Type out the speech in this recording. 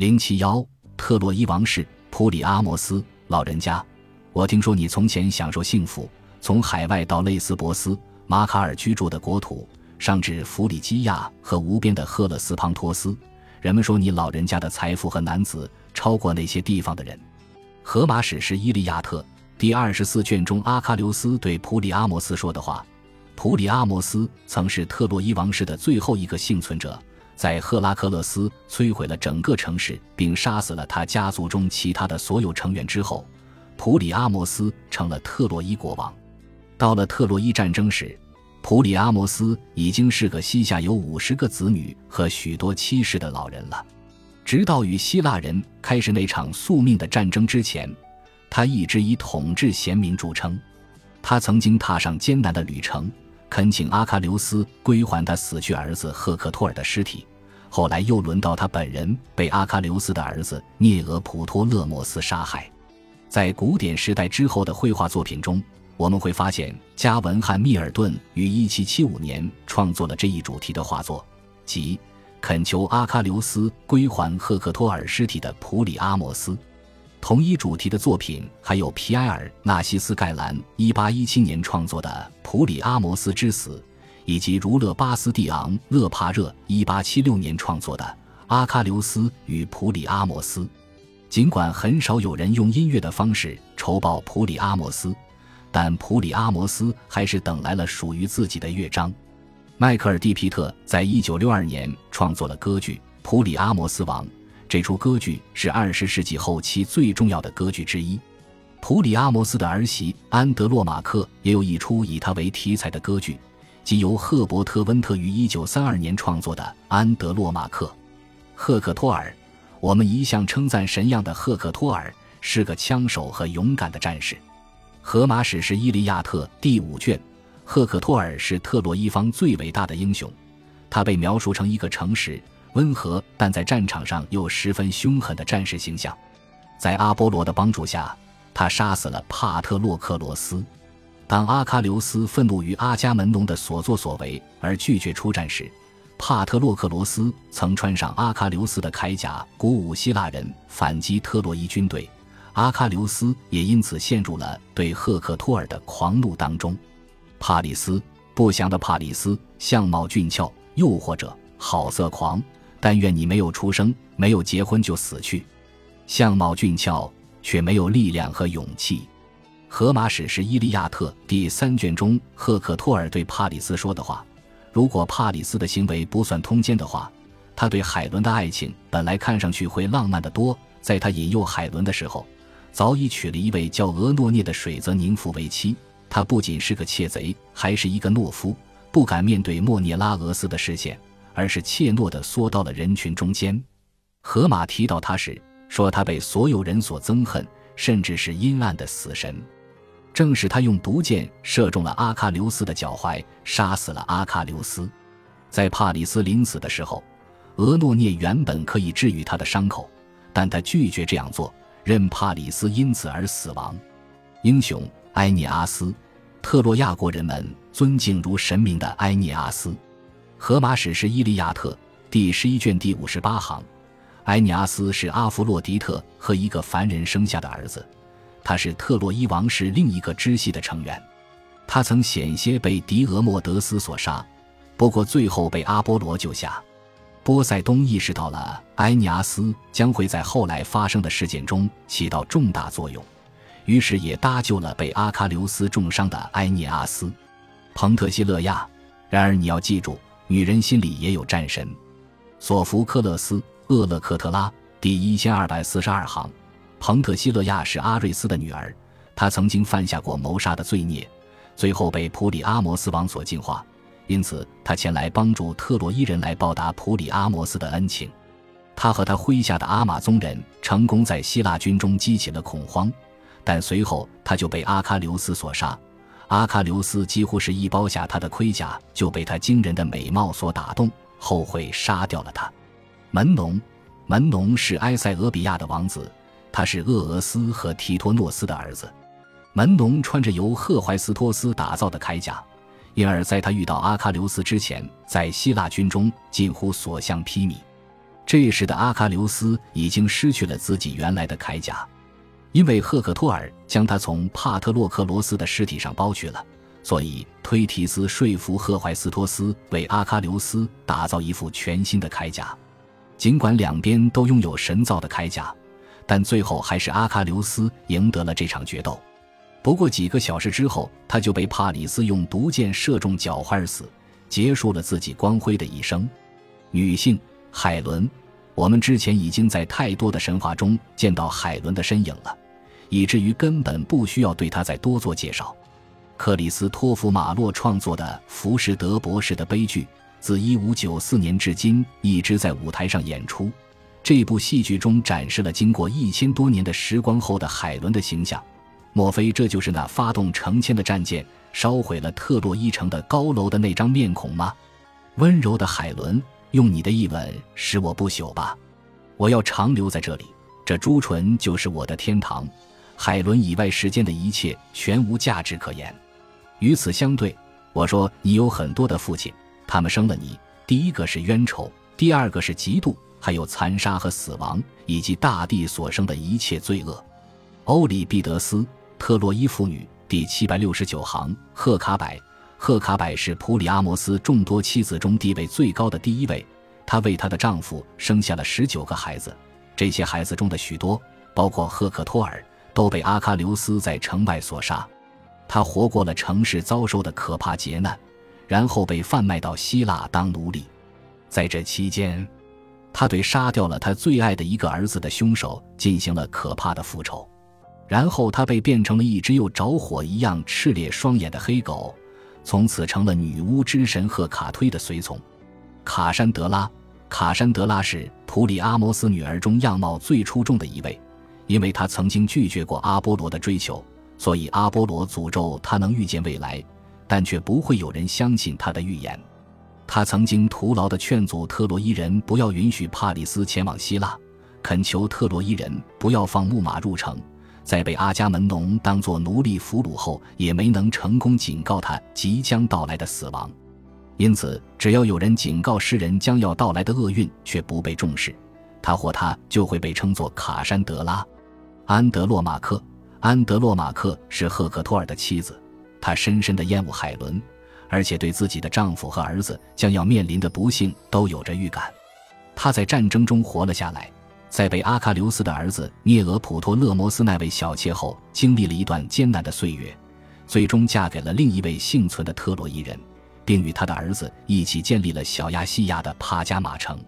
零七幺，特洛伊王室普里阿摩斯老人家，我听说你从前享受幸福，从海外到类斯博斯、马卡尔居住的国土，上至弗里基亚和无边的赫勒斯庞托斯，人们说你老人家的财富和男子超过那些地方的人。《荷马史诗·伊利亚特》第二十四卷中，阿喀琉斯对普里阿摩斯说的话：普里阿摩斯曾是特洛伊王室的最后一个幸存者。在赫拉克勒斯摧毁了整个城市，并杀死了他家族中其他的所有成员之后，普里阿摩斯成了特洛伊国王。到了特洛伊战争时，普里阿摩斯已经是个膝下有五十个子女和许多妻室的老人了。直到与希腊人开始那场宿命的战争之前，他一直以统治贤明著称。他曾经踏上艰难的旅程，恳请阿喀琉斯归还他死去儿子赫克托尔的尸体。后来又轮到他本人被阿喀琉斯的儿子涅俄普托勒莫斯杀害。在古典时代之后的绘画作品中，我们会发现加文汉密尔顿于1775年创作了这一主题的画作，即恳求阿喀琉斯归还赫克托尔尸体的普里阿摩斯。同一主题的作品还有皮埃尔纳西斯盖兰1817年创作的《普里阿摩斯之死》。以及儒勒巴斯蒂昂勒帕热一八七六年创作的《阿喀琉斯与普里阿摩斯》，尽管很少有人用音乐的方式酬报普里阿摩斯，但普里阿摩斯还是等来了属于自己的乐章。迈克尔·蒂皮特在一九六二年创作了歌剧《普里阿摩斯王》，这出歌剧是二十世纪后期最重要的歌剧之一。普里阿摩斯的儿媳安德洛马克也有一出以他为题材的歌剧。即由赫伯特·温特于一九三二年创作的《安德洛马克·赫克托尔》，我们一向称赞神样的赫克托尔是个枪手和勇敢的战士。《荷马史诗·伊利亚特》第五卷，赫克托尔是特洛伊方最伟大的英雄。他被描述成一个诚实、温和，但在战场上又十分凶狠的战士形象。在阿波罗的帮助下，他杀死了帕特洛克罗斯。当阿喀琉斯愤怒于阿伽门农的所作所为而拒绝出战时，帕特洛克罗斯曾穿上阿喀琉斯的铠甲，鼓舞希腊人反击特洛伊军队。阿喀琉斯也因此陷入了对赫克托尔的狂怒当中。帕里斯，不祥的帕里斯，相貌俊俏，诱惑者，好色狂。但愿你没有出生，没有结婚就死去。相貌俊俏，却没有力量和勇气。《荷马史诗·伊利亚特》第三卷中，赫克托尔对帕里斯说的话：“如果帕里斯的行为不算通奸的话，他对海伦的爱情本来看上去会浪漫的多。在他引诱海伦的时候，早已娶了一位叫俄诺涅的水泽宁芙为妻。他不仅是个窃贼，还是一个懦夫，不敢面对莫涅拉俄斯的视线，而是怯懦地缩到了人群中间。荷马提到他时，说他被所有人所憎恨，甚至是阴暗的死神。”正是他用毒箭射中了阿喀琉斯的脚踝，杀死了阿喀琉斯。在帕里斯临死的时候，俄诺涅原本可以治愈他的伤口，但他拒绝这样做，任帕里斯因此而死亡。英雄埃涅阿斯，特洛亚国人们尊敬如神明的埃涅阿斯。荷马史诗《伊利亚特》第十一卷第五十八行，埃涅阿斯是阿弗洛狄特和一个凡人生下的儿子。他是特洛伊王室另一个支系的成员，他曾险些被狄俄莫德斯所杀，不过最后被阿波罗救下。波塞冬意识到了埃尼阿斯将会在后来发生的事件中起到重大作用，于是也搭救了被阿喀琉斯重伤的埃涅阿斯。彭特西勒亚。然而你要记住，女人心里也有战神。索福克勒斯《厄勒克特拉》第一千二百四十二行。彭特西勒亚是阿瑞斯的女儿，她曾经犯下过谋杀的罪孽，最后被普里阿摩斯王所净化，因此他前来帮助特洛伊人来报答普里阿摩斯的恩情。他和他麾下的阿马宗人成功在希腊军中激起了恐慌，但随后他就被阿喀琉斯所杀。阿喀琉斯几乎是一剥下他的盔甲就被他惊人的美貌所打动，后悔杀掉了他。门农，门农是埃塞俄比亚的王子。他是厄俄斯和提托诺斯的儿子，门农穿着由赫怀斯托斯打造的铠甲，因而在他遇到阿喀琉斯之前，在希腊军中近乎所向披靡。这时的阿喀琉斯已经失去了自己原来的铠甲，因为赫克托尔将他从帕特洛克罗斯的尸体上剥去了，所以推提斯说服赫怀斯托斯为阿喀琉斯打造一副全新的铠甲。尽管两边都拥有神造的铠甲，但最后还是阿喀琉斯赢得了这场决斗。不过几个小时之后，他就被帕里斯用毒箭射中脚踝而死，结束了自己光辉的一生。女性海伦，我们之前已经在太多的神话中见到海伦的身影了，以至于根本不需要对她再多做介绍。克里斯托弗·马洛创作的《浮士德博士的悲剧》自1594年至今一直在舞台上演出。这部戏剧中展示了经过一千多年的时光后的海伦的形象。莫非这就是那发动成千的战舰、烧毁了特洛伊城的高楼的那张面孔吗？温柔的海伦，用你的一吻使我不朽吧！我要长留在这里，这朱唇就是我的天堂。海伦以外，世间的一切全无价值可言。与此相对，我说你有很多的父亲，他们生了你。第一个是冤仇，第二个是嫉妒，还有残杀和死亡，以及大地所生的一切罪恶。欧里庇得斯。特洛伊妇女第七百六十九行，赫卡柏。赫卡柏是普里阿摩斯众多妻子中地位最高的第一位。她为她的丈夫生下了十九个孩子，这些孩子中的许多，包括赫克托尔，都被阿喀琉斯在城外所杀。她活过了城市遭受的可怕劫难，然后被贩卖到希腊当奴隶。在这期间，他对杀掉了他最爱的一个儿子的凶手进行了可怕的复仇。然后他被变成了一只又着火一样炽烈双眼的黑狗，从此成了女巫之神赫卡忒的随从。卡珊德拉，卡珊德拉是普里阿摩斯女儿中样貌最出众的一位，因为她曾经拒绝过阿波罗的追求，所以阿波罗诅咒她能预见未来，但却不会有人相信她的预言。他曾经徒劳地劝阻特洛伊人不要允许帕里斯前往希腊，恳求特洛伊人不要放木马入城。在被阿伽门农当作奴隶俘虏后，也没能成功警告他即将到来的死亡。因此，只要有人警告诗人将要到来的厄运却不被重视，他或他就会被称作卡山德拉。安德洛马克，安德洛马克是赫克托尔的妻子，她深深地厌恶海伦，而且对自己的丈夫和儿子将要面临的不幸都有着预感。她在战争中活了下来。在被阿喀琉斯的儿子涅俄普托勒摩斯那位小妾后，经历了一段艰难的岁月，最终嫁给了另一位幸存的特洛伊人，并与他的儿子一起建立了小亚细亚的帕加马城。